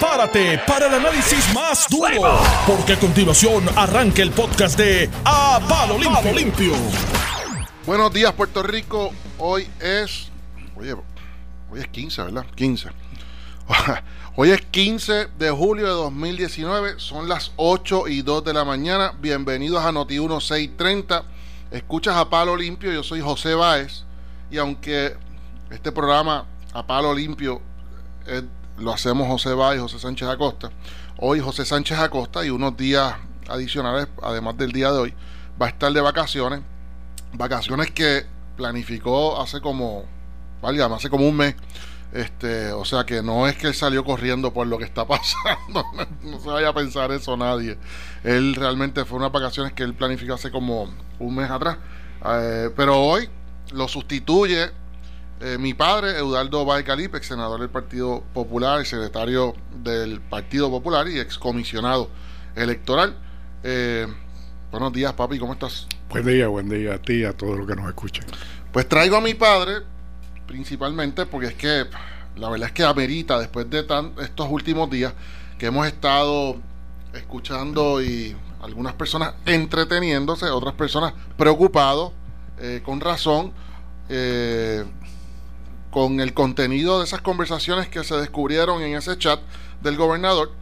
prepárate para el análisis más duro, porque a continuación arranca el podcast de A Palo Limpio. Limpio. Buenos días, Puerto Rico. Hoy es. Oye, hoy es 15, ¿verdad? 15. Hoy es 15 de julio de 2019. Son las 8 y 2 de la mañana. Bienvenidos a Noti 1630. Escuchas a Palo Limpio. Yo soy José Báez. Y aunque este programa a Palo Limpio es lo hacemos José Báez y José Sánchez Acosta. Hoy José Sánchez Acosta y unos días adicionales, además del día de hoy, va a estar de vacaciones. Vacaciones que planificó hace como, hace como un mes. Este, o sea que no es que salió corriendo por lo que está pasando, no se vaya a pensar eso nadie. Él realmente fue unas vacaciones que él planificó hace como un mes atrás. Eh, pero hoy lo sustituye eh, mi padre, Eudaldo Baicalip, ex senador del Partido Popular y secretario del Partido Popular y excomisionado electoral. Eh, buenos días, papi, ¿cómo estás? Buen día, buen día a ti y a todos los que nos escuchen. Pues traigo a mi padre, principalmente porque es que la verdad es que amerita, después de tan, estos últimos días que hemos estado escuchando y algunas personas entreteniéndose, otras personas preocupados, eh, con razón. Eh, con el contenido de esas conversaciones que se descubrieron en ese chat del gobernador.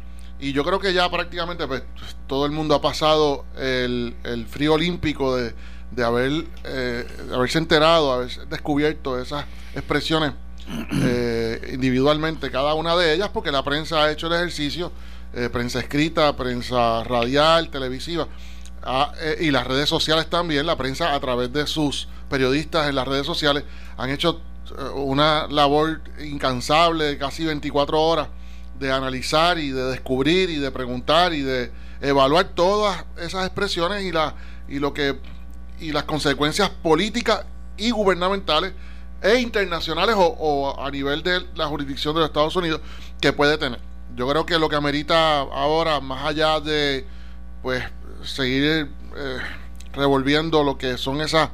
Y yo creo que ya prácticamente pues, todo el mundo ha pasado el, frío olímpico de, de haber, eh, haberse enterado, haber descubierto esas expresiones eh, individualmente, cada una de ellas, porque la prensa ha hecho el ejercicio, eh, prensa escrita, prensa radial, televisiva, ah, y las redes sociales también, la prensa a través de sus periodistas en las redes sociales han hecho eh, una labor incansable de casi 24 horas de analizar y de descubrir y de preguntar y de evaluar todas esas expresiones y la y lo que y las consecuencias políticas y gubernamentales e internacionales o, a nivel de la jurisdicción de los Estados Unidos que puede tener. Yo creo que lo que amerita ahora, más allá de pues seguir eh, revolviendo lo que son esas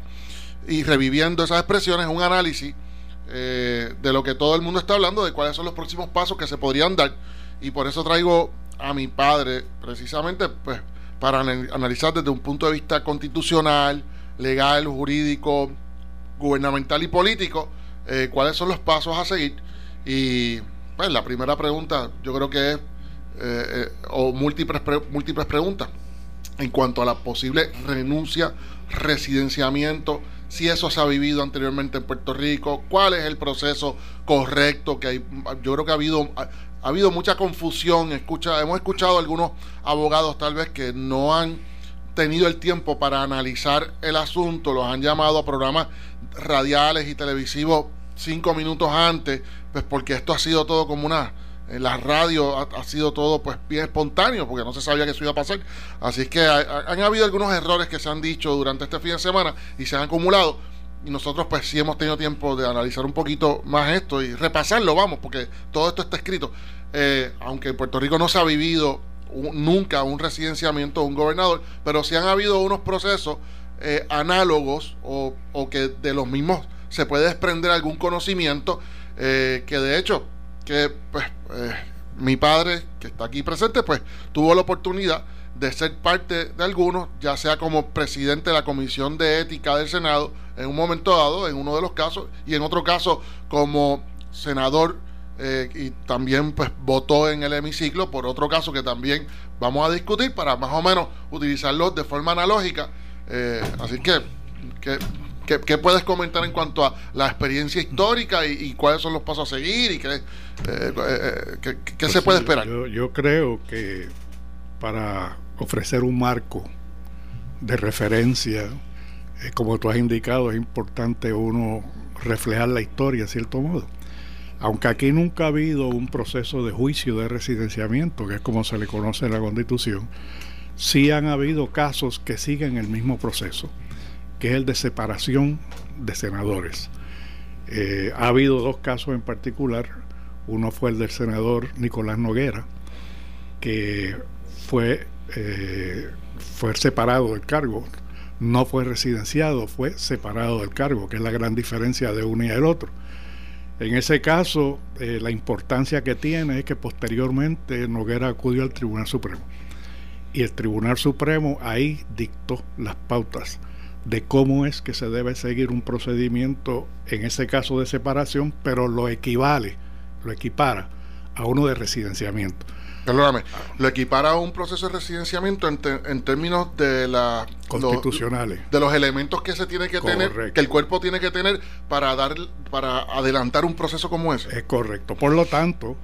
y reviviendo esas expresiones, un análisis eh, de lo que todo el mundo está hablando, de cuáles son los próximos pasos que se podrían dar. Y por eso traigo a mi padre, precisamente, pues, para analizar desde un punto de vista constitucional, legal, jurídico, gubernamental y político, eh, cuáles son los pasos a seguir. Y pues la primera pregunta yo creo que es, eh, o múltiples, múltiples preguntas, en cuanto a la posible renuncia, residenciamiento si eso se ha vivido anteriormente en Puerto Rico, cuál es el proceso correcto que hay. Yo creo que ha habido ha, habido mucha confusión. Escucha, hemos escuchado algunos abogados tal vez que no han tenido el tiempo para analizar el asunto, los han llamado a programas radiales y televisivos cinco minutos antes, pues porque esto ha sido todo como una en la radio ha, sido todo pues bien espontáneo porque no se sabía que eso iba a pasar. Así es que han habido algunos errores que se han dicho durante este fin de semana y se han acumulado. Y nosotros pues sí hemos tenido tiempo de analizar un poquito más esto y repasarlo, vamos, porque todo esto está escrito. Eh, aunque en Puerto Rico no se ha vivido nunca un residenciamiento de un gobernador, pero sí han habido unos procesos eh, análogos o, o, que de los mismos se puede desprender algún conocimiento eh, que de hecho que pues eh, mi padre, que está aquí presente, pues tuvo la oportunidad de ser parte de algunos, ya sea como presidente de la Comisión de Ética del Senado en un momento dado, en uno de los casos, y en otro caso como senador eh, y también pues votó en el hemiciclo por otro caso que también vamos a discutir para más o menos utilizarlo de forma analógica. Eh, así que, que ¿Qué, puedes comentar en cuanto a la experiencia histórica y, cuáles son los pasos a seguir y qué, eh, eh, qué, pues se puede esperar? Yo, creo que para ofrecer un marco de referencia, eh, como tú has indicado, es importante uno reflejar la historia, de cierto modo. Aunque aquí nunca ha habido un proceso de juicio de residenciamiento, que es como se le conoce en la Constitución, sí han habido casos que siguen el mismo proceso que es el de separación de senadores. Eh, ha habido dos casos en particular. Uno fue el del senador Nicolás Noguera, que fue, eh, fue separado del cargo. No fue residenciado, fue separado del cargo, que es la gran diferencia de uno y el otro. En ese caso, eh, la importancia que tiene es que posteriormente Noguera acudió al Tribunal Supremo. Y el Tribunal Supremo ahí dictó las pautas de cómo es que se debe seguir un procedimiento, en ese caso de separación, pero lo equivale, lo equipara a uno de residenciamiento. Perdóname, lo equipara a un proceso de residenciamiento en, términos de la constitucionales de los elementos que se tiene que tener, que el cuerpo tiene que tener para dar para adelantar un proceso como ese. Es correcto. Por lo tanto,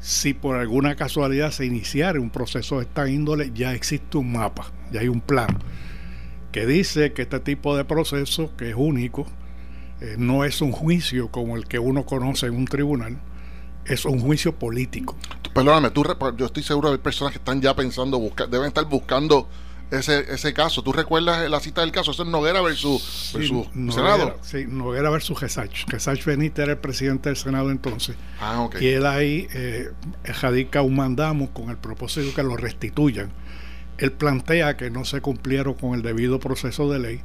si por alguna casualidad se iniciara un proceso de esta índole, ya existe un mapa, ya hay un plan que dice que este tipo de proceso, que es único, eh, no es un juicio como el que uno conoce en un tribunal, es un juicio político. Perdóname, tú, yo estoy seguro de personas que están ya pensando, busca, deben estar buscando ese, ese caso. ¿Tú recuerdas la cita del caso? Eso es Noguera versus, Senado. Sí, Noguera versus Gesach. Gesach Benítez era el presidente del Senado entonces. Ah, ok. Y él ahí eh, radica un mandamo con el propósito de que lo restituyan. Él plantea que no se cumplieron con el debido proceso de ley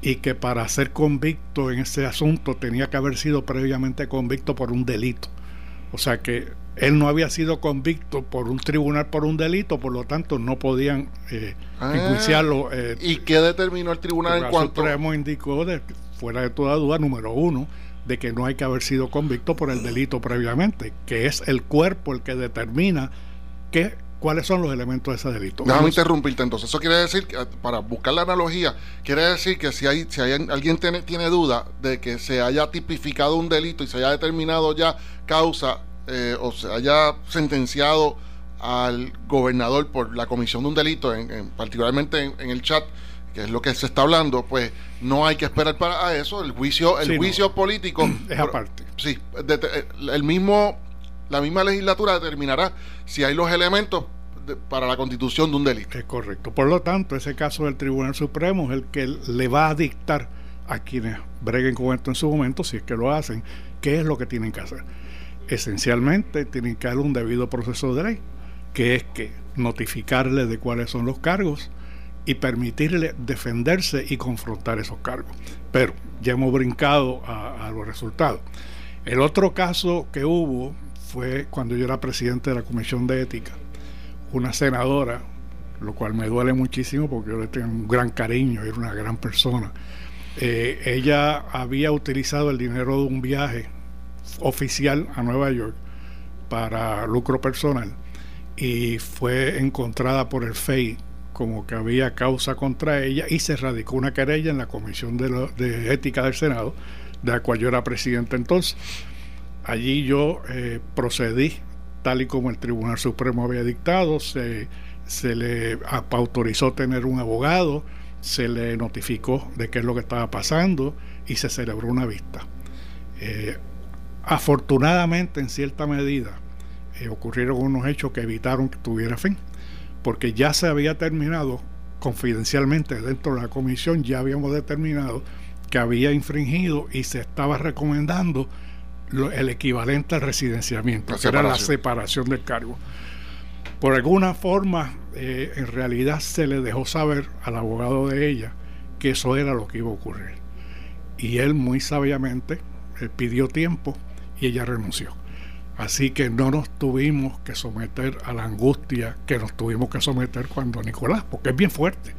y que para ser convicto en ese asunto tenía que haber sido previamente convicto por un delito. O sea que él no había sido convicto por un tribunal por un delito, por lo tanto no podían eh, ah, enjuiciarlo. Eh, ¿Y qué determinó el tribunal en cuanto? El Supremo indicó, de, fuera de toda duda, número uno, de que no hay que haber sido convicto por el delito previamente, que es el cuerpo el que determina que, cuáles son los elementos de ese delito. Déjame interrumpirte entonces. Eso quiere decir, que, para buscar la analogía, quiere decir que si hay, si hay, alguien tiene, tiene duda de que se haya tipificado un delito y se haya determinado ya causa eh, o se haya sentenciado al gobernador por la comisión de un delito, en, particularmente en, el chat, que es lo que se está hablando, pues no hay que esperar para eso. El juicio, el juicio político es aparte. Sí, el mismo, la misma legislatura determinará si hay los elementos para la constitución de un delito. Es correcto. Por lo tanto, ese caso del Tribunal Supremo es el que le va a dictar a quienes breguen con esto en su momento, si es que lo hacen, qué es lo que tienen que hacer esencialmente tienen que haber un debido proceso de ley, que es que notificarle de cuáles son los cargos y permitirle defenderse y confrontar esos cargos. Pero ya hemos brincado a, los resultados. El otro caso que hubo fue cuando yo era presidente de la Comisión de Ética, una senadora, lo cual me duele muchísimo porque yo le tengo un gran cariño, era una gran persona. Eh, ella había utilizado el dinero de un viaje oficial a Nueva York para lucro personal y fue encontrada por el FEI como que había causa contra ella y se radicó una querella en la Comisión de, Ética del Senado, de la cual yo era presidente entonces. Allí yo eh, procedí tal y como el Tribunal Supremo había dictado, se, se le autorizó tener un abogado, se le notificó de qué es lo que estaba pasando y se celebró una vista. Eh, Afortunadamente, en cierta medida, eh, ocurrieron unos hechos que evitaron que tuviera fin, porque ya se había terminado confidencialmente dentro de la comisión, ya habíamos determinado que había infringido y se estaba recomendando el equivalente al residenciamiento, que era la separación del cargo. Por alguna forma, eh, en realidad se le dejó saber al abogado de ella que eso era lo que iba a ocurrir. Y él muy sabiamente eh, pidió tiempo y ella renunció. Así que no nos tuvimos que someter a la angustia que nos tuvimos que someter cuando Nicolás, porque es bien fuerte.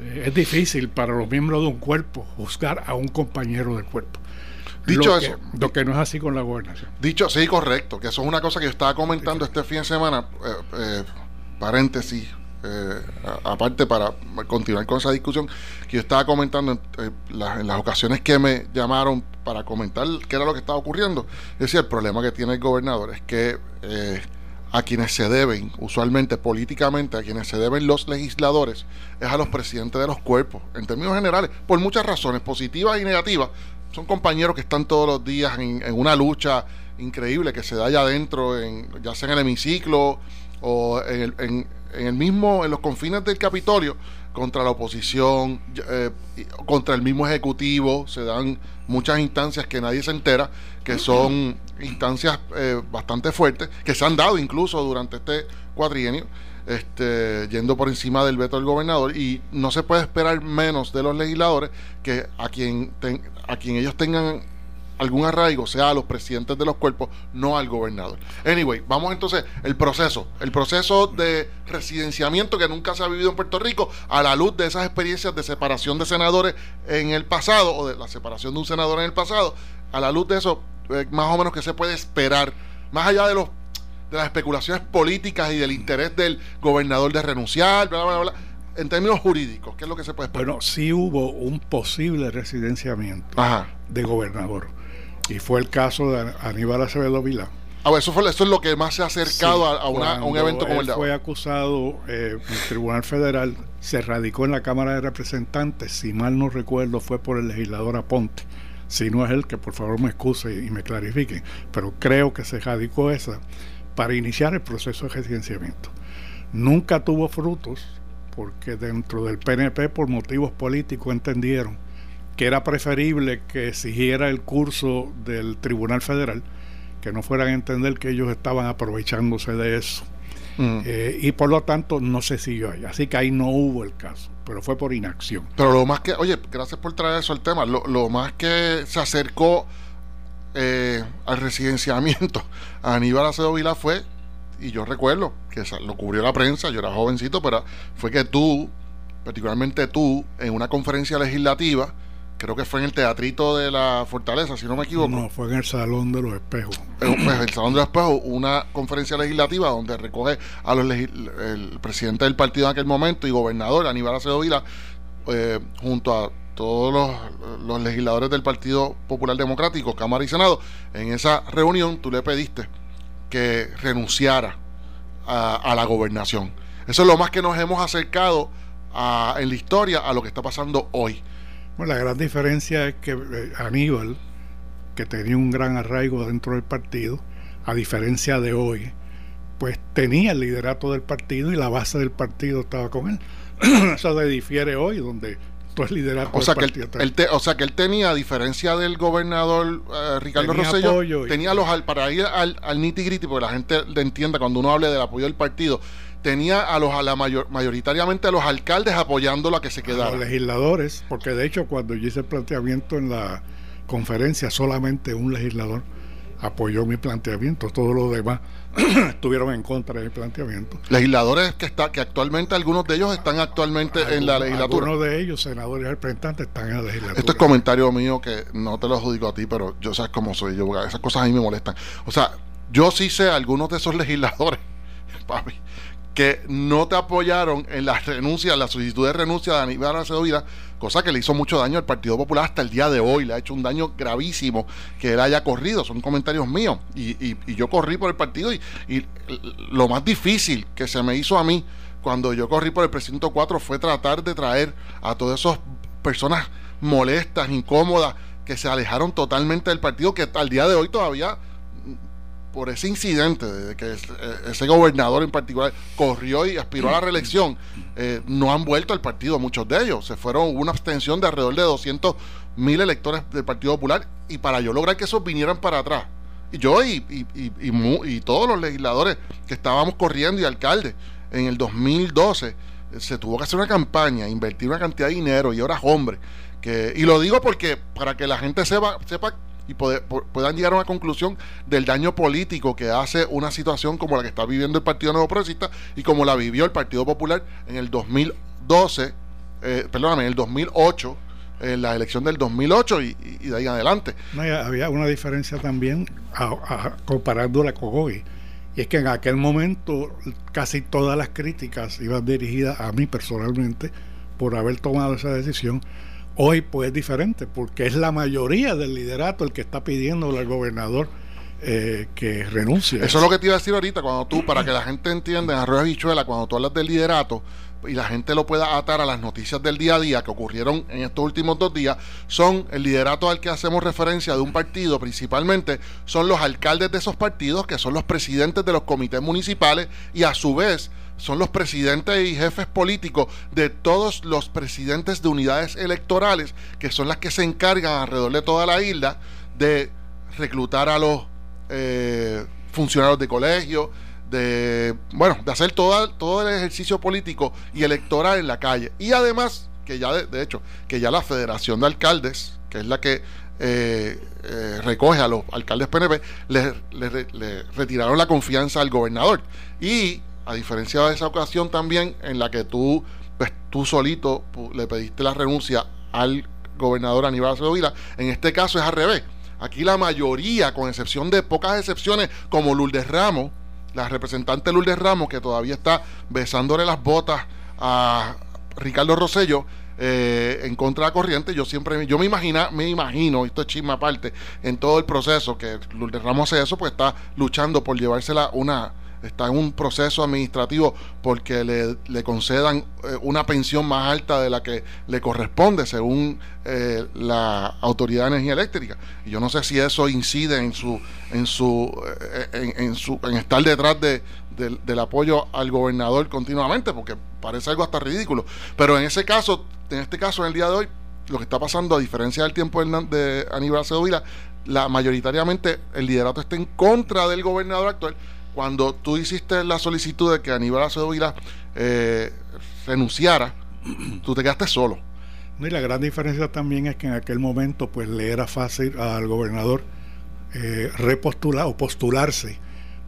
Eh, es difícil para los miembros de un cuerpo juzgar a un compañero del cuerpo. Dicho eso, lo que no es así con la gobernación. Dicho, sí, correcto, que eso es una cosa que yo estaba comentando este fin de semana, eh, eh, paréntesis, eh, aparte para continuar con esa discusión, que yo estaba comentando en, las ocasiones que me llamaron para comentar qué era lo que estaba ocurriendo. Es decir, el problema que tiene el gobernador es que eh, a quienes se deben, usualmente políticamente, a quienes se deben los legisladores, es a los presidentes de los cuerpos, en términos generales, por muchas razones, positivas y negativas. Son compañeros que están todos los días en, una lucha increíble que se da allá adentro, en, ya sea en el hemiciclo o en el, en, el mismo, en los confines del Capitolio, contra la oposición, eh, contra el mismo ejecutivo, se dan muchas instancias que nadie se entera, que son instancias eh, bastante fuertes, que se han dado incluso durante este cuatrienio, este, yendo por encima del veto del gobernador, y no se puede esperar menos de los legisladores que a quien, a quien ellos tengan algún arraigo sea a los presidentes de los cuerpos, no al gobernador. Anyway, vamos entonces el proceso, el proceso de residenciamiento que nunca se ha vivido en Puerto Rico a la luz de esas experiencias de separación de senadores en el pasado o de la separación de un senador en el pasado, a la luz de eso, eh, más o menos que se puede esperar, más allá de los de las especulaciones políticas y del interés del gobernador de renunciar, bla, bla, bla, en términos jurídicos, ¿qué es lo que se puede esperar? Bueno, sí hubo un posible residenciamiento de gobernador y fue el caso de Aníbal Acevedo Vilá. Ah, eso, fue, eso es lo que más se ha acercado a, un evento como el de fue acusado eh, en el Tribunal Federal, se radicó en la Cámara de Representantes, si mal no recuerdo, fue por el legislador Aponte. Si no es él, que por favor me excuse y, me clarifique, pero creo que se radicó esa para iniciar el proceso de residenciamiento. Nunca tuvo frutos, porque dentro del PNP, por motivos políticos, entendieron que era preferible que exigiera el curso del Tribunal Federal, que no fueran a entender que ellos estaban aprovechándose de eso. Mm. Eh, y por lo tanto no se siguió ahí. Así que ahí no hubo el caso, pero fue por inacción. Pero lo más que, oye, gracias por traer eso al tema, lo, más que se acercó eh, al residenciamiento a Aníbal Acedo Vila fue, y yo recuerdo que lo cubrió la prensa, yo era jovencito, pero fue que tú, particularmente tú, en una conferencia legislativa, creo que fue en el teatrito de la Fortaleza, si no me equivoco. No, fue en el Salón de los Espejos. Eh, pues, el Salón de los Espejos, una conferencia legislativa donde recoge a los el presidente del partido en aquel momento y gobernador Aníbal Acedo Vila, eh, junto a todos los, legisladores del Partido Popular Democrático, Cámara y Senado. En esa reunión tú le pediste que renunciara a, la gobernación. Eso es lo más que nos hemos acercado en la historia a lo que está pasando hoy. Bueno, la gran diferencia es que eh, Aníbal, que tenía un gran arraigo dentro del partido, a diferencia de hoy, pues tenía el liderato del partido y la base del partido estaba con él. Eso se difiere hoy, donde todo el o sea del que. Él, o sea que él tenía, a diferencia del gobernador eh, Ricardo Rosselló, tenía los para ir al, al nitty gritty, porque la gente le entienda cuando uno hable del apoyo del partido, tenía a los a la mayor, mayoritariamente a los alcaldes apoyándolo a que se quedara. A los legisladores, porque de hecho cuando yo hice el planteamiento en la conferencia, solamente un legislador apoyó mi planteamiento, todos los demás estuvieron en contra de mi planteamiento. Legisladores que está, que actualmente algunos de ellos están actualmente en la legislatura. Algunos de ellos, senadores y representantes, están en la legislatura. Esto es comentario mío que no te lo adjudico a ti, pero yo sabes cómo soy yo, esas cosas a mí me molestan. O sea, yo sí sé algunos de esos legisladores, papi, que no te apoyaron en la renuncia, en la solicitud de renuncia de Aníbal Acevedo Vida, cosa que le hizo mucho daño al Partido Popular hasta el día de hoy, le ha hecho un daño gravísimo que él haya corrido, son comentarios míos, y, yo corrí por el partido y, lo más difícil que se me hizo a mí cuando yo corrí por el precinto 4 fue tratar de traer a todas esas personas molestas, incómodas, que se alejaron totalmente del partido, que al día de hoy todavía por ese incidente de que eh, ese gobernador en particular corrió y aspiró a la reelección, eh, no han vuelto al partido muchos de ellos. Se fueron una abstención de alrededor de 200 mil electores del Partido Popular y para yo lograr que esos vinieran para atrás. Y yo y, y, y, todos los legisladores que estábamos corriendo y alcaldes en el 2012 eh, se tuvo que hacer una campaña, invertir una cantidad de dinero y ahora hombre. Que, y lo digo porque para que la gente sepa, sepa y puedan llegar a una conclusión del daño político que hace una situación como la que está viviendo el Partido Nuevo Progresista y como la vivió el Partido Popular en el 2012, eh, perdóname, en el 2008, en la elección del 2008 y, de ahí en adelante. había una diferencia también comparando la con hoy. Y es que en aquel momento casi todas las críticas iban dirigidas a mí personalmente por haber tomado esa decisión Hoy pues es diferente porque es la mayoría del liderato el que está pidiendo al gobernador eh, que renuncie. Eso es lo que te iba a decir ahorita, cuando tú, para que la gente entienda en Arroyo Bichuela, cuando tú hablas del liderato y la gente lo pueda atar a las noticias del día a día que ocurrieron en estos últimos dos días, son el liderato al que hacemos referencia de un partido, principalmente son los alcaldes de esos partidos, que son los presidentes de los comités municipales y a su vez son los presidentes y jefes políticos de todos los presidentes de unidades electorales, que son las que se encargan alrededor de toda la isla de reclutar a los eh, funcionarios de colegio, de bueno, de hacer todo, todo el ejercicio político y electoral en la calle. Y además, que ya de, hecho, que ya la Federación de Alcaldes, que es la que eh, eh, recoge a los alcaldes PNP, le, retiraron la confianza al gobernador. Y a diferencia de esa ocasión también en la que tú, pues, tú solito le pediste la renuncia al gobernador Aníbal Acevedo en este caso es al revés. Aquí la mayoría, con excepción de pocas excepciones, como Lourdes Ramos, la representante Lourdes Ramos, que todavía está besándole las botas a Ricardo Rosello, eh, en contra de la corriente, yo siempre, yo me imagina, me imagino, esto es chisme aparte, en todo el proceso que Lourdes Ramos hace eso, pues está luchando por llevársela una, está en un proceso administrativo porque le, concedan eh, una pensión más alta de la que le corresponde según eh, la Autoridad de Energía Eléctrica. Y yo no sé si eso incide en su en su eh, en, su en estar detrás de, del apoyo al gobernador continuamente, porque parece algo hasta ridículo. Pero en ese caso, en este caso, en el día de hoy, lo que está pasando, a diferencia del tiempo de Aníbal Acevedo la mayoritariamente el liderato está en contra del gobernador actual cuando tú hiciste la solicitud de que Aníbal Acevedo Vila eh, renunciara, tú te quedaste solo. y la gran diferencia también es que en aquel momento pues le era fácil al gobernador eh, repostular o postularse,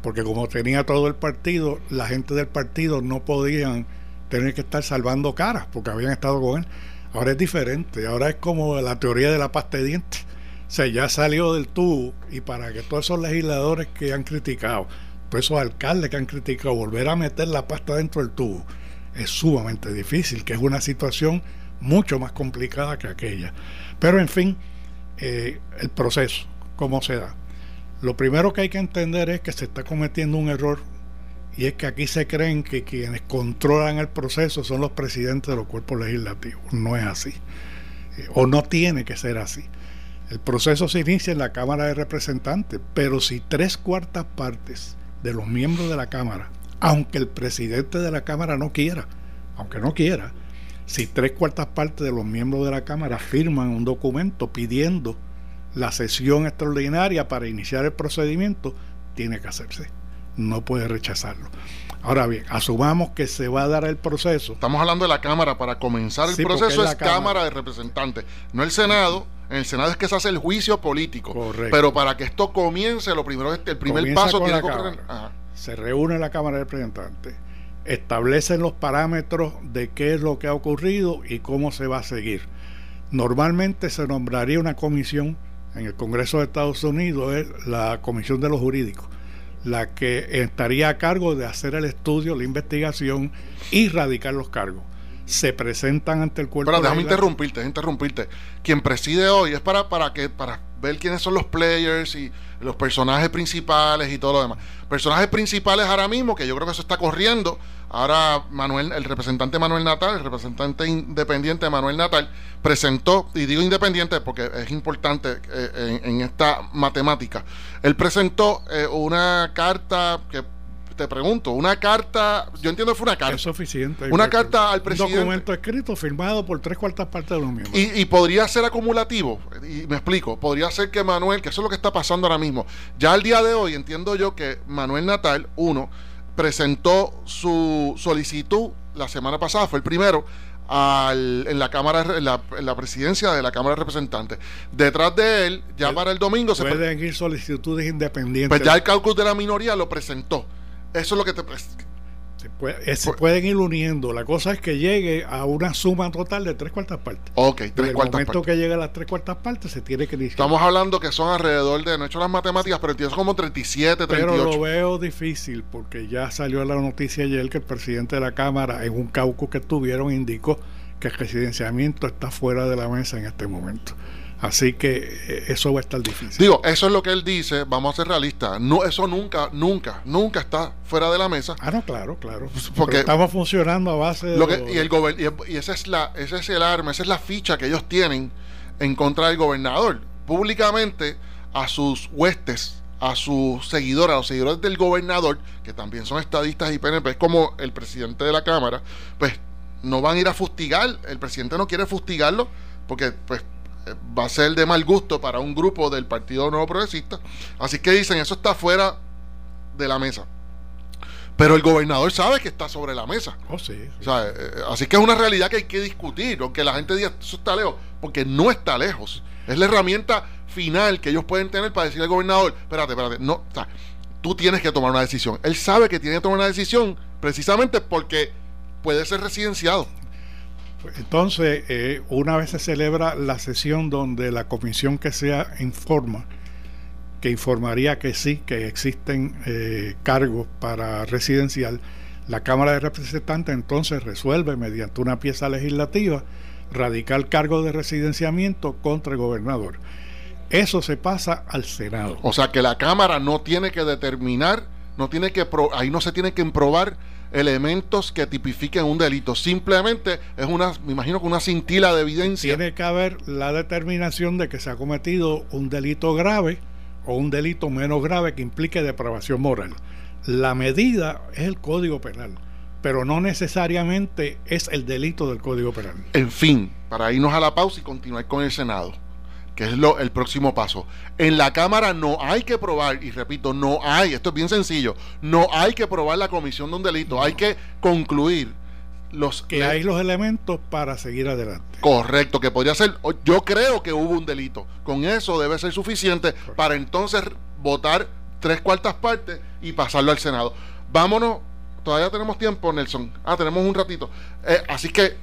porque como tenía todo el partido, la gente del partido no podían tener que estar salvando caras porque habían estado con él. Ahora es diferente, ahora es como la teoría de la pasta de dientes. O sea, ya salió del tubo y para que todos esos legisladores que han criticado, esos alcaldes que han criticado volver a meter la pasta dentro del tubo es sumamente difícil, que es una situación mucho más complicada que aquella. Pero en fin, eh, el proceso, ¿cómo se da? Lo primero que hay que entender es que se está cometiendo un error y es que aquí se creen que quienes controlan el proceso son los presidentes de los cuerpos legislativos. No es así. Eh, o no tiene que ser así. El proceso se inicia en la Cámara de Representantes, pero si tres cuartas partes de los miembros de la Cámara, aunque el presidente de la Cámara no quiera, aunque no quiera, si tres cuartas partes de los miembros de la Cámara firman un documento pidiendo la sesión extraordinaria para iniciar el procedimiento, tiene que hacerse. No puede rechazarlo. Ahora bien, asumamos que se va a dar el proceso. Estamos hablando de la Cámara. Para comenzar el proceso es, cámara. de Representantes, no el Senado. En el Senado es que se hace el juicio político. Correcto. Pero para que esto comience, lo primero es el primer paso tiene que Se reúne la Cámara de Representantes, establecen los parámetros de qué es lo que ha ocurrido y cómo se va a seguir. Normalmente se nombraría una comisión en el Congreso de Estados Unidos, es la Comisión de los Jurídicos, la que estaría a cargo de hacer el estudio, la investigación y radicar los cargos se presentan ante el cuerpo. Pero déjame interrumpirte, interrumpirte. Quien preside hoy es para, para que, para ver quiénes son los players y los personajes principales y todo lo demás. Personajes principales ahora mismo, que yo creo que eso está corriendo. Ahora Manuel, el representante Manuel Natal, el representante independiente Manuel Natal, presentó, y digo independiente porque es importante eh, en, esta matemática, él presentó eh, una carta que te pregunto, una carta, yo entiendo que fue una carta. Es suficiente. Una carta al presidente. Un documento escrito firmado por tres cuartas partes de los miembros. Y, podría ser acumulativo, y me explico, podría ser que Manuel, que eso es lo que está pasando ahora mismo, ya al día de hoy entiendo yo que Manuel Natal, uno, presentó su solicitud la semana pasada, fue el primero, al, en la Cámara, en la, presidencia de la Cámara de Representantes. Detrás de él, ya para el domingo se pueden ir solicitudes independientes. Pues ya el cálculo de la minoría lo presentó. Eso es lo que te... Se, se pueden ir uniendo. La cosa es que llegue a una suma total de tres cuartas partes. Ok, tres cuartas partes. momento que llegue a las tres cuartas partes, se tiene que iniciar. Estamos hablando que son alrededor de, no he hecho las matemáticas, pero entiendo como 37, 38. Pero lo veo difícil porque ya salió la noticia ayer que el presidente de la Cámara, en un caucus que tuvieron, indicó que el residenciamiento está fuera de la mesa en este momento. Así que eh, eso va a estar difícil. Digo, eso es lo que él dice, vamos a ser realistas. No, eso nunca, nunca, nunca está fuera de la mesa. Ah, no, claro, claro. Porque estamos funcionando a base de. Lo que, y, el y, esa es la, ese es el arma, esa es la ficha que ellos tienen en contra del gobernador. Públicamente a sus huestes, a sus seguidores, a los seguidores del gobernador, que también son estadistas y PNP, como el presidente de la Cámara, pues no van a ir a fustigar. El presidente no quiere fustigarlo porque, pues, va a ser de mal gusto para un grupo del Partido Nuevo Progresista. Así que dicen, eso está fuera de la mesa. Pero el gobernador sabe que está sobre la mesa. Oh, sí, eh, así que es una realidad que hay que discutir, aunque la gente diga eso está lejos, porque no está lejos. Es la herramienta final que ellos pueden tener para decirle al gobernador, espérate, espérate, no, o sea, tú tienes que tomar una decisión. Él sabe que tiene que tomar una decisión precisamente porque puede ser residenciado. Entonces, eh, una vez se celebra la sesión donde la comisión que sea informa, que informaría que sí, que existen eh, cargos para residencial, la Cámara de Representantes entonces resuelve mediante una pieza legislativa radical cargo de residenciamiento contra el gobernador. Eso se pasa al Senado. O sea que la Cámara no tiene que determinar, no tiene que ahí no se tiene que probar elementos que tipifiquen un delito. Simplemente es una, me imagino que una cintila de evidencia. Tiene que haber la determinación de que se ha cometido un delito grave o un delito menos grave que implique depravación moral. La medida es el Código Penal, pero no necesariamente es el delito del Código Penal. En fin, para irnos a la pausa y continuar con el Senado que es lo, el próximo paso. En la Cámara no hay que probar, y repito, no hay, esto es bien sencillo, no hay que probar la comisión de un delito, hay que concluir los... Que hay los elementos para seguir adelante. Correcto, que podría ser, yo creo que hubo un delito, con eso debe ser suficiente para entonces votar tres cuartas partes y pasarlo al Senado. Vámonos, todavía tenemos tiempo, Nelson. Ah, tenemos un ratito. Eh, así que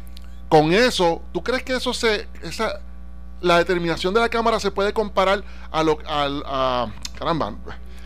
con eso, ¿tú crees que eso se... Esa, la determinación de la Cámara se puede comparar a lo al caramba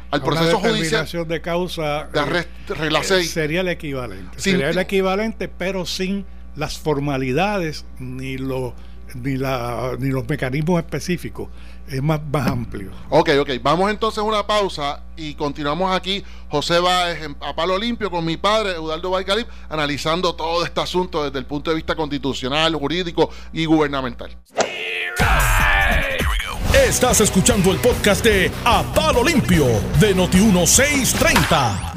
al proceso judicial de causa de arrest, eh, sería el equivalente sería el equivalente pero sin las formalidades ni los ni, la, ni los mecanismos específicos es más, más amplio. Ok, ok. Vamos entonces a una pausa y continuamos aquí. José va a palo limpio con mi padre, Eudaldo Baicalip, analizando todo este asunto desde el punto de vista constitucional, jurídico y gubernamental. Estás escuchando el podcast de A Palo Limpio de Noti1630.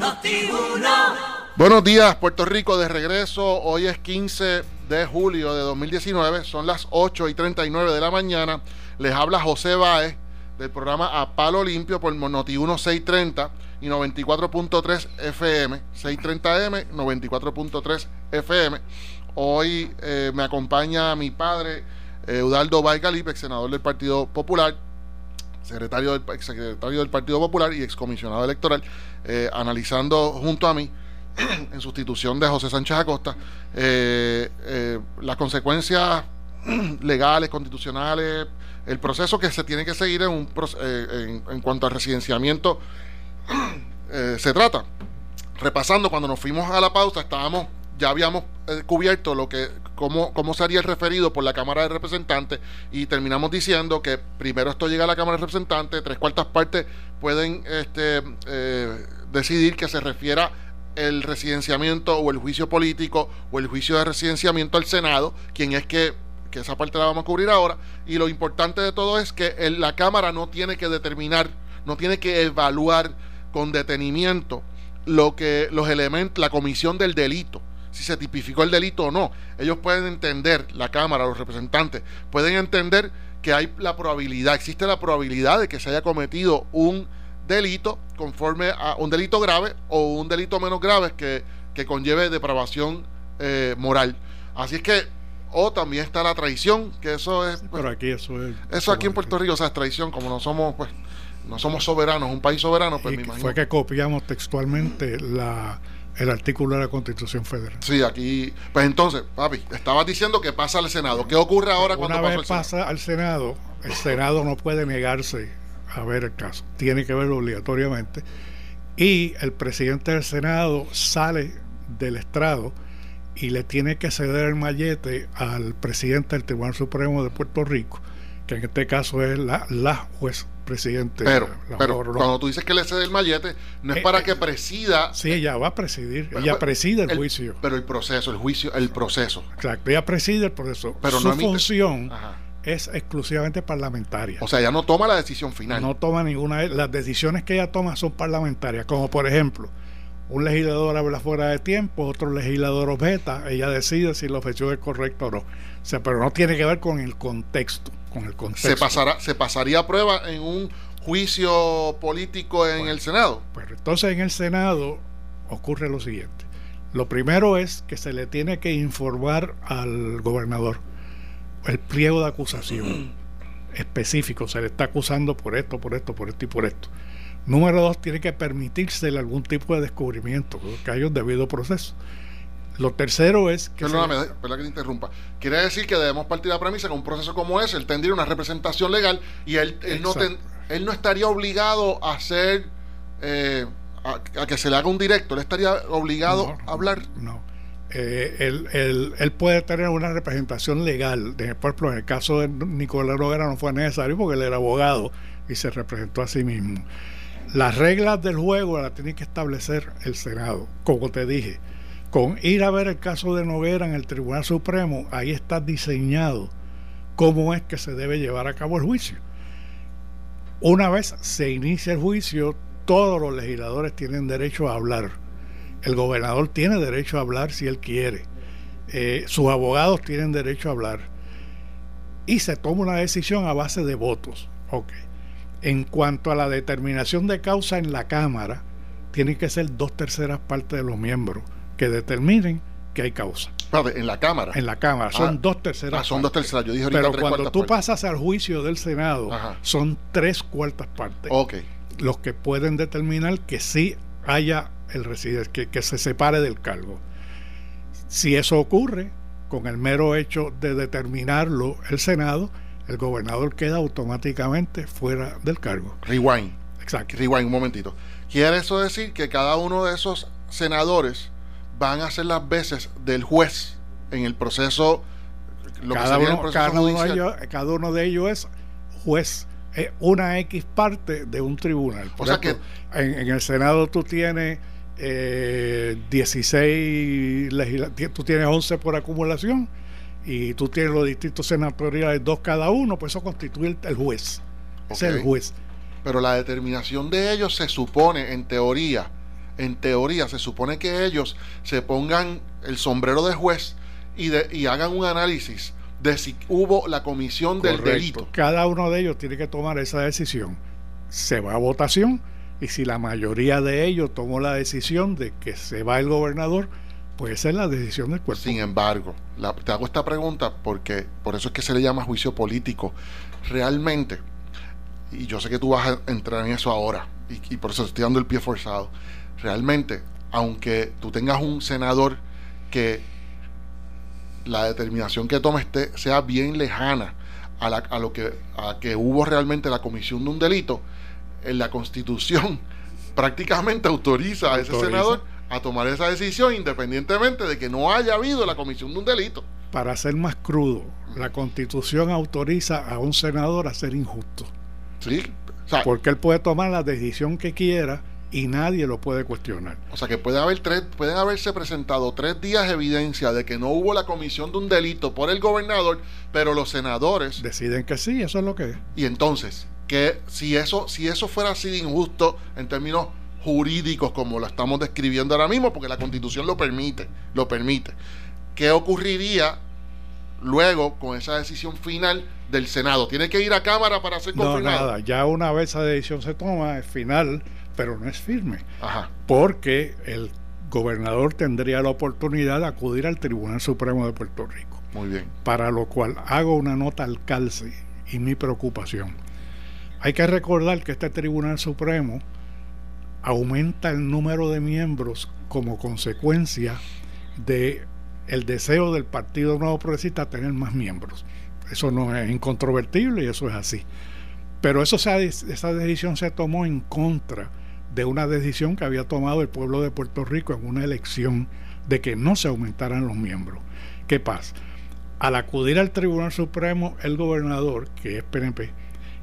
Buenos días, Puerto Rico, de regreso. Hoy es 15 de julio de 2019. Son las 8 y 39 de la mañana. Les habla José Báez del programa A Palo Limpio por Noti1630 y 94.3 FM, 630M, 94.3 FM. Hoy eh, me acompaña mi padre Eudaldo Baigalip, ex senador del Partido Popular, secretario del, secretario del Partido Popular y excomisionado electoral, eh, analizando junto a mí, en sustitución de José Sánchez Acosta, eh, eh, las consecuencias legales, constitucionales, el proceso que se tiene que seguir en, un, en, cuanto al residenciamiento se trata. Repasando, cuando nos fuimos a la pausa, estábamos ya habíamos cubierto lo que cómo, cómo sería el referido por la Cámara de Representantes y terminamos diciendo que primero esto llega a la Cámara de Representantes, tres cuartas partes pueden este, eh, decidir que se refiera el residenciamiento o el juicio político o el juicio de residenciamiento al Senado, quien es que, que esa parte la vamos a cubrir ahora, y lo importante de todo es que la Cámara no tiene que determinar, no tiene que evaluar con detenimiento lo que los elementos, la comisión del delito si se tipificó el delito o no. Ellos pueden entender, la Cámara, los representantes, pueden entender que hay la probabilidad, existe la probabilidad de que se haya cometido un delito conforme a un delito grave o un delito menos grave que, que conlleve depravación eh, moral. Así es que, o también está la traición, que eso es... Pero aquí eso es... Eso aquí en Puerto Rico, o sea, es traición, como no somos, pues, no somos soberanos, un país soberano, pues me imagino. Fue que copiamos textualmente la el artículo de la Constitución Federal. Sí, aquí. Pues entonces, papi, estabas diciendo que pasa al Senado. ¿Qué ocurre ahora cuando Una vez pasa al Senado, el Senado no puede negarse a ver el caso. Tiene que verlo obligatoriamente. Y el presidente del Senado sale del estrado y le tiene que ceder el mallete al presidente del Tribunal Supremo de Puerto Rico, que en este caso es la, la juez presidente. Pero, pero cuando tú dices que le cede el mallete, no es eh, para eh, que presida. Sí, ella va a presidir. ella preside el, juicio. Pero el proceso, el juicio, el proceso. Exacto, ella preside el proceso. Pero Su función es exclusivamente parlamentaria. O sea, ella no toma la decisión final. No toma ninguna. Las decisiones que ella toma son parlamentarias. Como por ejemplo, un legislador habla fuera de tiempo, otro legislador objeta, ella decide si la objeción es correcta o no. O sea, pero no tiene que ver con el contexto con el contexto. ¿Se, pasará, ¿Se pasaría a prueba en un juicio político en el Senado? Pues entonces en el Senado ocurre lo siguiente. Lo primero es que se le tiene que informar al gobernador el pliego de acusación. específico, se le está acusando por esto, por esto, por esto y por esto. Número dos, tiene que permitirse algún tipo de descubrimiento, que haya un debido proceso. Lo tercero es que. Perdóname, perdón que te interrumpa. Quiere decir que debemos partir de la premisa que un proceso como ese, él tendría una representación legal y él, él no, él no estaría obligado a hacer. Eh, a, que se le haga un directo, él estaría obligado a hablar. No. Eh, él, él, él, puede tener una representación legal. De, por ejemplo, en el caso de Nicolás Noguera no fue necesario porque él era abogado y se representó a sí mismo. Las reglas del juego las tiene que establecer el Senado, como te dije. Con ir a ver el caso de Noguera en el Tribunal Supremo, ahí está diseñado cómo es que se debe llevar a cabo el juicio. Una vez se inicia el juicio, todos los legisladores tienen derecho a hablar. El gobernador tiene derecho a hablar si él quiere. Eh, sus abogados tienen derecho a hablar. Y se toma una decisión a base de votos. Okay. En cuanto a la determinación de causa en la Cámara, tienen que ser dos terceras partes de los miembros que determinen que hay causa. en la Cámara. En la Cámara, son ah, dos terceras. Ah, son dos terceras, yo dije Pero cuando tú pasas al juicio del Senado, son tres cuartas partes. Ok. Los que pueden determinar que sí haya el residente, que, que se separe del cargo. Si eso ocurre, con el mero hecho de determinarlo el Senado, el gobernador queda automáticamente fuera del cargo. Rewind. Exacto. Rewind, un momentito. ¿Quiere eso decir que cada uno de esos senadores van a ser las veces del juez en el proceso? cada, uno, cada, uno de ellos, es juez es una X parte de un tribunal. o sea que en, el Senado tú tienes eh, 16 legisladores, tú tienes 11 por acumulación y tú tienes los distritos senatoriales, dos cada uno, pues eso constituye el, juez. Es el juez. Pero la determinación de ellos se supone, en teoría, en teoría, se supone que ellos se pongan el sombrero de juez y, de, y hagan un análisis de si hubo la comisión del delito. Cada uno de ellos tiene que tomar esa decisión. Se va a votación y si la mayoría de ellos tomó la decisión de que se va el gobernador, Puede ser la decisión del cuerpo. Sin embargo, te hago esta pregunta porque por eso es que se le llama juicio político. Realmente, y yo sé que tú vas a entrar en eso ahora, y, por eso estoy dando el pie forzado, realmente, aunque tú tengas un senador que la determinación que tome esté, sea bien lejana a, a lo que, a que hubo realmente la comisión de un delito, en la constitución prácticamente autoriza a ese senador a tomar esa decisión independientemente de que no haya habido la comisión de un delito. Para ser más crudo, la constitución autoriza a un senador a ser injusto. Sí, porque él puede tomar la decisión que quiera y nadie lo puede cuestionar. O sea que puede haber tres, pueden haberse presentado tres días de evidencia de que no hubo la comisión de un delito por el gobernador, pero los senadores deciden que sí, eso es lo que es. Y entonces, que si eso, si eso fuera así de injusto en términos jurídicos como lo estamos describiendo ahora mismo, porque la constitución lo permite, lo permite. ¿Qué ocurriría luego con esa decisión final del Senado? ¿Tiene que ir a Cámara para ser confirmado? No, nada, ya una vez esa decisión se toma, es final, pero no es firme. Ajá. Porque el gobernador tendría la oportunidad de acudir al Tribunal Supremo de Puerto Rico. Muy bien. Para lo cual hago una nota al calce y mi preocupación. Hay que recordar que este Tribunal Supremo aumenta el número de miembros como consecuencia de el deseo del Partido Nuevo Progresista tener más miembros. Eso no es incontrovertible y eso es así. Pero eso esa decisión se tomó en contra de una decisión que había tomado el pueblo de Puerto Rico en una elección de que no se aumentaran los miembros. ¿Qué pasa? Al acudir al Tribunal Supremo el gobernador, que es PNP,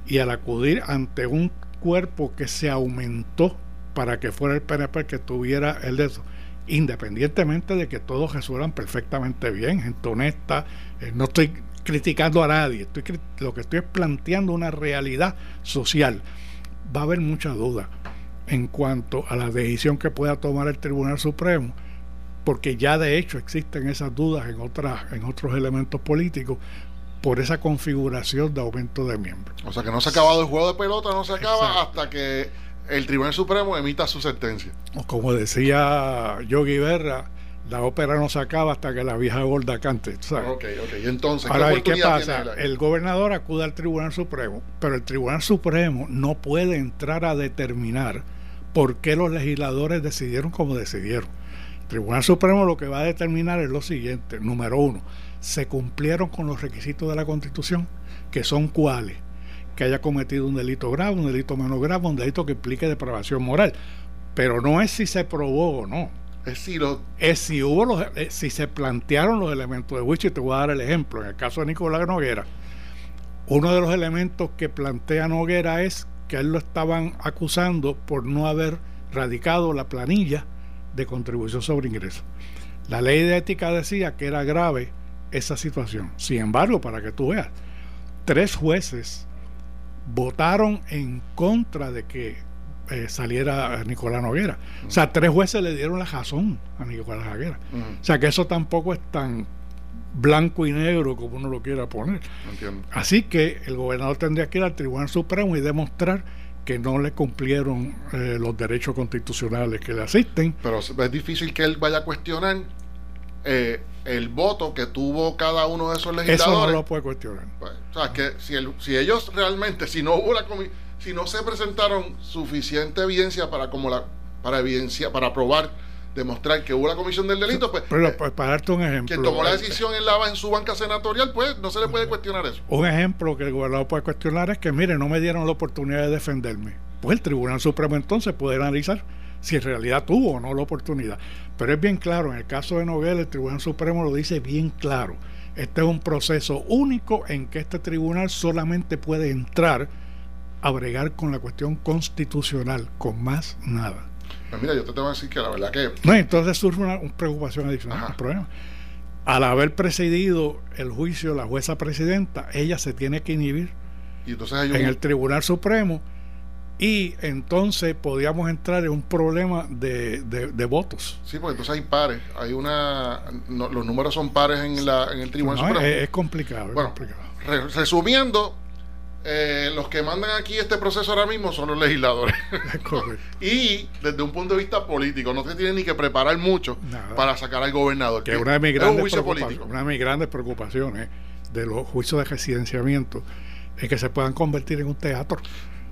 y al acudir ante un cuerpo que se aumentó para que fuera el PNP que tuviera el de eso, independientemente de que todos resuelvan perfectamente bien, gente honesta, eh, no estoy criticando a nadie, estoy, lo que estoy es planteando una realidad social. Va a haber mucha duda en cuanto a la decisión que pueda tomar el Tribunal Supremo, porque ya de hecho existen esas dudas en, otras, en otros elementos políticos por esa configuración de aumento de miembros. O sea que no se ha acabado el juego de pelota, no se acaba hasta que el Tribunal Supremo emita su sentencia. Como decía Yogi Berra, la ópera no se acaba hasta que la vieja gorda cante. ¿sabes? Ok, ok. Entonces, Ahora, ¿y ¿qué pasa? tiene? El gobernador acude al Tribunal Supremo, pero el Tribunal Supremo no puede entrar a determinar por qué los legisladores decidieron como decidieron. El Tribunal Supremo lo que va a determinar es lo siguiente. Número uno, se cumplieron con los requisitos de la Constitución, que son cuáles. Que haya cometido un delito grave, un delito menos grave, un delito que implique depravación moral. Pero no es si se probó o no Es si lo- es si hubo los, eh, si se plantearon los elementos de y te voy a dar el ejemplo, en el caso de Nicolás Noguera, uno de los elementos que plantea Noguera es que a él lo estaban acusando por no haber radicado la planilla de contribución sobre ingresos. La ley de ética decía que era grave esa situación. Sin embargo, para que tú veas, tres jueces votaron en contra de que eh, saliera Nicolás Noguera. O sea, tres jueces le dieron la razón a Nicolás Noguera. O sea, que eso tampoco es tan blanco y negro como uno lo quiera poner. entiendo. Así que el gobernador tendría que ir al Tribunal Supremo y demostrar que no le cumplieron eh, los derechos constitucionales que le asisten. Pero es difícil que él vaya a cuestionar eh, el voto que tuvo cada uno de esos Eso no legisladores. lo puede cuestionar. Pues, o sea, que si, el- si ellos realmente, si no hubo la si no se presentaron suficiente evidencia para como la para evidencia para probar demostrar que hubo la comisión del delito, pues Pero eh, pues, para darte un ejemplo. quien tomó la eh, decisión en la en su banca senatorial, pues no se le puede cuestionar eso. Un ejemplo que el gobernador puede cuestionar es que, mire, no me dieron la oportunidad de defenderme. Pues el Tribunal Supremo entonces puede analizar si en realidad tuvo o no la oportunidad. Pero es bien claro, en el caso de Noguel, el Tribunal Supremo lo dice bien claro. Este es un proceso único en que este tribunal solamente puede entrar a bregar con la cuestión constitucional, con más nada. Pues mira, yo te tengo que decir que la verdad que No, entonces surge una, una preocupación adicional. Ajá. El problema. Al haber presidido el juicio la jueza presidenta, ella se tiene que inhibir y entonces hay un en el Tribunal Supremo y entonces podíamos entrar en un problema de, de- de votos. sí, porque entonces hay pares, hay una no, los números son pares en la en el Tribunal No, Supremo. es, es complicado, es Bueno, complicado. Re- resumiendo, eh, los que mandan aquí este proceso ahora mismo son los legisladores. Y desde un punto de vista político, no se tiene ni que preparar mucho Nada. para sacar al gobernador. Que una de mis es un grandes juicio preocupa- político. una de mis grandes preocupaciones de los juicios de residenciamiento es que se puedan convertir en un teatro.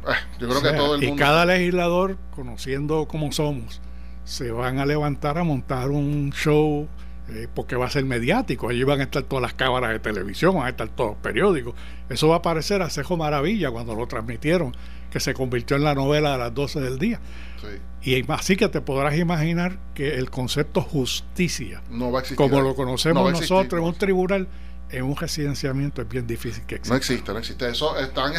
Eh, yo creo O sea, que todo el y mundo. cada legislador, conociendo cómo somos, se van a levantar a montar un show eh, porque va a ser mediático. Allí van a estar todas las cámaras de televisión, van a estar todos los periódicos. Eso va a parecer a Cejo Maravilla cuando lo transmitieron, que se convirtió en la novela de las 12 del día. Sí, Y así que te podrás imaginar que el concepto justicia, no va a existir. como lo No conocemos nosotros en un tribunal, en un residenciamiento es bien difícil que exista. No existe, no existe. Eso están,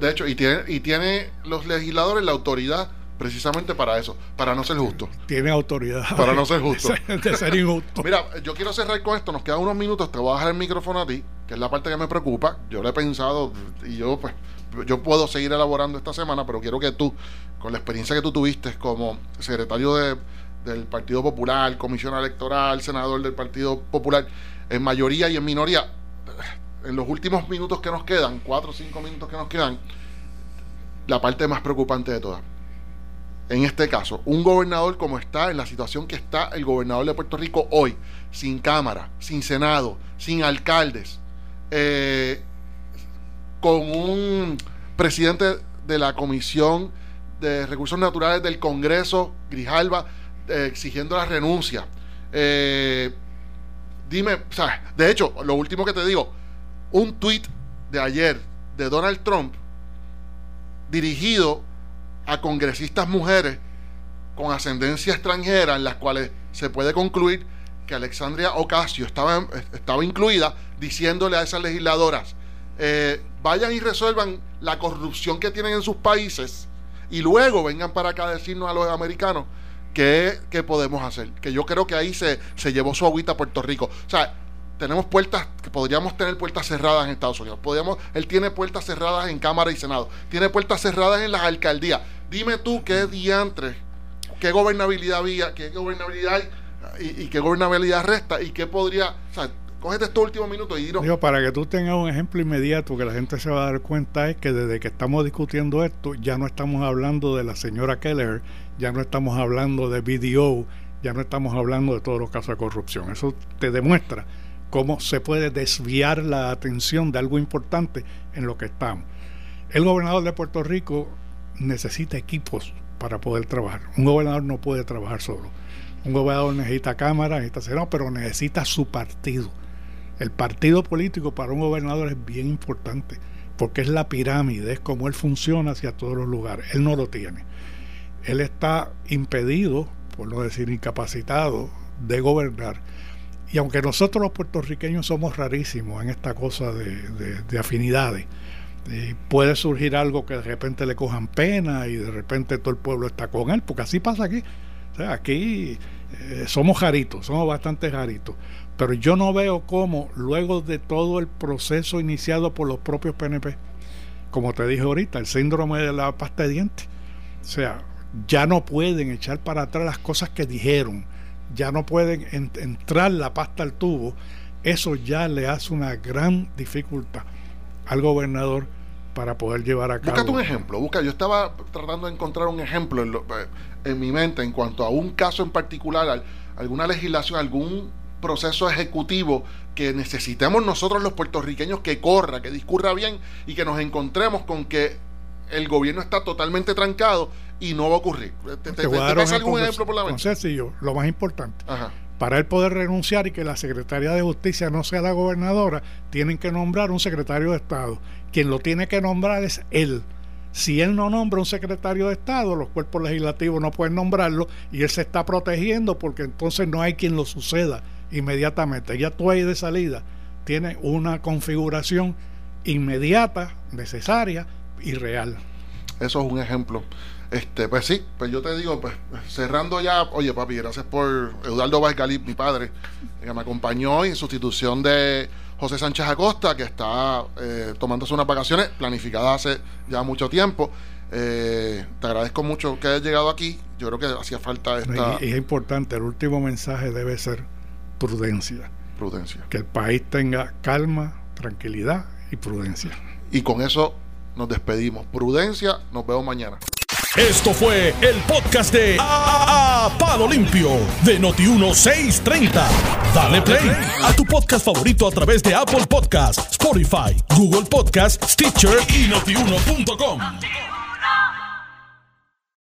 de hecho, y tiene, y tiene los legisladores la autoridad precisamente para eso, para no ser justo. Tiene autoridad. Para no ser justo. de ser- de ser injusto. Mira, yo quiero cerrar con esto, nos quedan unos minutos, te voy a dejar el micrófono a ti, que es la parte que me preocupa. Yo lo he pensado y yo pues yo puedo seguir elaborando esta semana, pero quiero que tú, con la experiencia que tú tuviste como secretario de, del Partido Popular, comisionado electoral, senador del Partido Popular, en mayoría y en minoría, en los últimos minutos que nos quedan, cuatro o cinco minutos que nos quedan, la parte más preocupante de todas. En este caso, un gobernador como está, en la situación que está el gobernador de Puerto Rico hoy, sin Cámara, sin Senado, sin alcaldes, eh, con un presidente de la Comisión de Recursos Naturales del Congreso, Grijalba, eh, exigiendo la renuncia. Eh, dime, o sea, de hecho, lo último que te digo, un tuit de ayer de Donald Trump dirigido a congresistas mujeres con ascendencia extranjera en las cuales se puede concluir que Alexandria Ocasio estaba, estaba incluida diciéndole a esas legisladoras eh, vayan y resuelvan la corrupción que tienen en sus países y luego vengan para acá a decirnos a los americanos qué, podemos hacer. Que yo creo que ahí se, se llevó su agüita a Puerto Rico. O sea, tenemos puertas, que podríamos tener puertas cerradas en Estados Unidos. Podríamos, él tiene puertas cerradas en Cámara y Senado. Tiene puertas cerradas en las alcaldías. Dime tú qué diantres, qué gobernabilidad había, qué gobernabilidad hay y, y qué gobernabilidad resta y qué podría. O sea, cógete estos últimos minutos y dinos. Digo, para que tú tengas un ejemplo inmediato que la gente se va a dar cuenta es que desde que estamos discutiendo esto ya no estamos hablando de la señora Keller, ya no estamos hablando de BDO, ya no estamos hablando de todos los casos de corrupción. Eso te demuestra cómo se puede desviar la atención de algo importante en lo que estamos. El gobernador de Puerto Rico necesita equipos para poder trabajar. Un gobernador no puede trabajar solo. Un gobernador necesita cámara, necesita senado, pero necesita su partido. El partido político para un gobernador es bien importante, porque es la pirámide, es como él funciona hacia todos los lugares. Él no lo tiene. Él está impedido, por no decir incapacitado, de gobernar. Y aunque nosotros los puertorriqueños somos rarísimos en esta cosa de, afinidades, eh, puede surgir algo que de repente le cojan pena y de repente todo el pueblo está con él, porque así pasa aquí. Aquí eh, somos jaritos, somos bastante jaritos. Pero yo no veo cómo, luego de todo el proceso iniciado por los propios PNP, como te dije ahorita, el síndrome de la pasta de dientes, o sea, ya no pueden echar para atrás las cosas que dijeron, ya no pueden entrar la pasta al tubo, eso ya le hace una gran dificultad al gobernador para poder llevar a cabo. Búscate un ejemplo, busca. Yo estaba tratando de encontrar un ejemplo en, eh, mi mente en cuanto a un caso en particular, alguna legislación, algún proceso ejecutivo que necesitemos nosotros los puertorriqueños que corra, que discurra bien y que nos encontremos con que el gobierno está totalmente trancado y no va a ocurrir. ¿Te, te, algún ejemplo por la mente? sencillo, lo más importante. Para él poder renunciar y que la Secretaría de Justicia no sea la gobernadora, tienen que nombrar un secretario de Estado. Quien lo tiene que nombrar es él. Si él no nombra un secretario de Estado, los cuerpos legislativos no pueden nombrarlo y él se está protegiendo porque entonces no hay quien lo suceda inmediatamente. Ya tú ahí de salida tiene una configuración inmediata, necesaria y real. Eso es un ejemplo. Este, pues sí, pues yo te digo, pues cerrando ya, oye papi, gracias por Eduardo Valcalip, mi padre, que me acompañó en sustitución de José Sánchez Acosta, que está eh, tomándose unas vacaciones planificadas hace ya mucho tiempo. Eh, te agradezco mucho que hayas llegado aquí. Yo creo que hacía falta esta. Y es importante, el último mensaje debe ser prudencia. Prudencia. Que el país tenga calma, tranquilidad y prudencia. Y con eso nos despedimos. Prudencia, nos vemos mañana. Esto fue el podcast de A, Palo Limpio de Noti1630. Dale play a tu podcast favorito a través de Apple Podcasts, Spotify, Google Podcasts, Stitcher y notiuno.com.